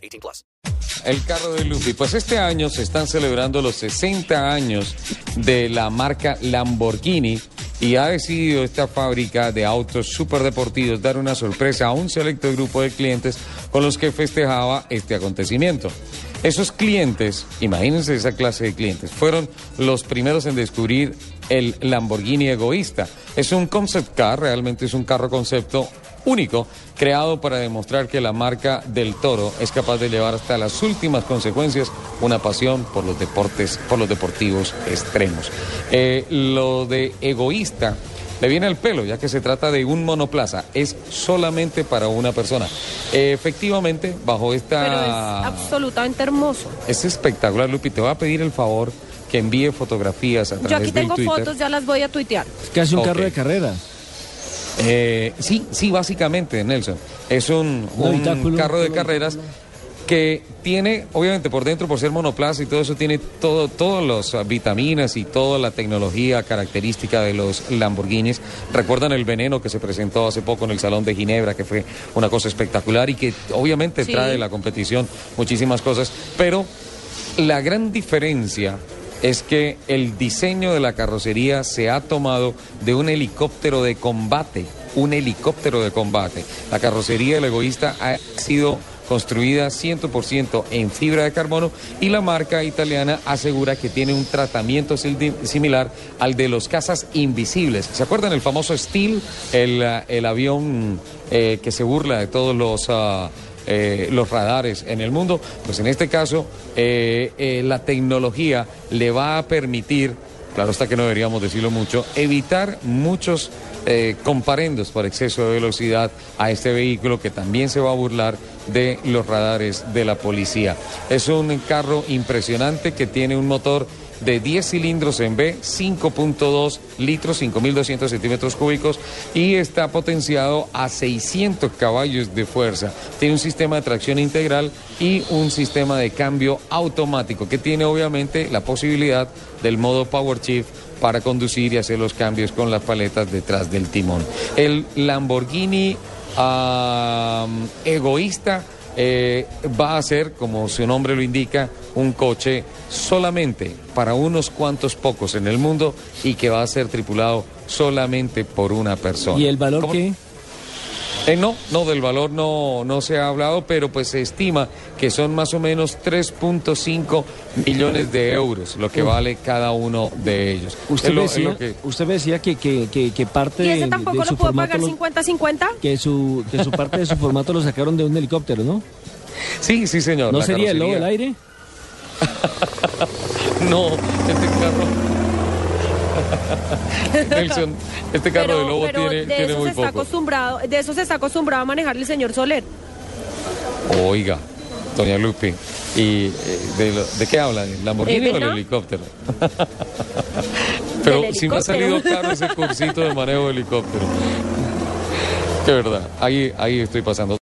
18 plus. El carro de Luffy. Pues este año se están celebrando los 60 años de la marca Lamborghini y ha decidido esta fábrica de autos superdeportivos dar una sorpresa a un selecto grupo de clientes con los que festejaba este acontecimiento. Esos clientes, imagínense esa clase de clientes, fueron los primeros en descubrir el Lamborghini egoísta. Es un concept car, realmente es un carro concepto único, creado para demostrar que la marca del toro es capaz de llevar hasta las últimas consecuencias una pasión por los deportes, por los deportivos extremos. Eh, lo de egoísta le viene al pelo, ya que se trata de un monoplaza, es solamente para una persona. Eh, efectivamente, bajo esta... Pero es absolutamente hermoso. Es espectacular, Lupi, te voy a pedir el favor que envíe fotografías a través Yo aquí tengo Twitter. fotos, ya las voy a tuitear. Es casi un carro de carreras. Eh, sí, sí, básicamente, Nelson. Es un, carro de carreras que tiene, obviamente por dentro, por ser monoplaza y todo eso, tiene todo, todas las vitaminas y toda la tecnología característica de los Lamborghinis. Recuerdan el veneno que se presentó hace poco en el Salón de Ginebra, que fue una cosa espectacular y que obviamente Sí. trae la competición muchísimas cosas, pero la gran diferencia es que el diseño de la carrocería se ha tomado de un helicóptero de combate, un helicóptero de combate. La carrocería del egoísta ha sido construida 100% en fibra de carbono y la marca italiana asegura que tiene un tratamiento similar al de los cazas invisibles. ¿Se acuerdan el famoso Steel, el, ah, el avión eh, que se burla de todos los... ah, eh, los radares en el mundo, pues en este caso eh, eh, la tecnología le va a permitir, claro está que no deberíamos decirlo mucho, evitar muchos comparendos por exceso de velocidad a este vehículo que también se va a burlar de los radares de la policía. Es un carro impresionante que tiene un motor de 10 cilindros en B, 5.2 litros, 5.200 centímetros cúbicos y está potenciado a 600 caballos de fuerza. Tiene un sistema de tracción integral y un sistema de cambio automático que tiene obviamente la posibilidad del modo Power Shift para conducir y hacer los cambios con las paletas detrás del timón. El Lamborghini egoísta eh, va a ser, como su nombre lo indica, un coche solamente para unos cuantos pocos en el mundo y que va a ser tripulado solamente por una persona. ¿Y el valor ¿Cómo? qué? Eh, no, no, del valor no, no se ha hablado, pero pues se estima que son más o menos 3.5 millones de euros lo que vale cada uno de ellos. Usted lo- decía, lo que- usted me decía que, que, que, que parte ¿Y de, ese de tampoco su lo puedo formato pagar lo- 50-50? que su, que su parte de su formato lo sacaron de un helicóptero, ¿no? Sí, sí, señor. ¿No sería el lobo del carrocería. aire? No, este carro. Nelson, este carro de lobo pero tiene, de tiene muy poco. acostumbrado, de eso se está acostumbrado a manejar el señor Soler. Oiga, doña Lupi, ¿y eh, de, lo- de qué habla? ¿El Lamborghini ¿De o el verdad? helicópero? Pero sí me ha helicóptero. salido caro ese cursito de manejo de helicóptero. De verdad, ahí, ahí estoy pasando.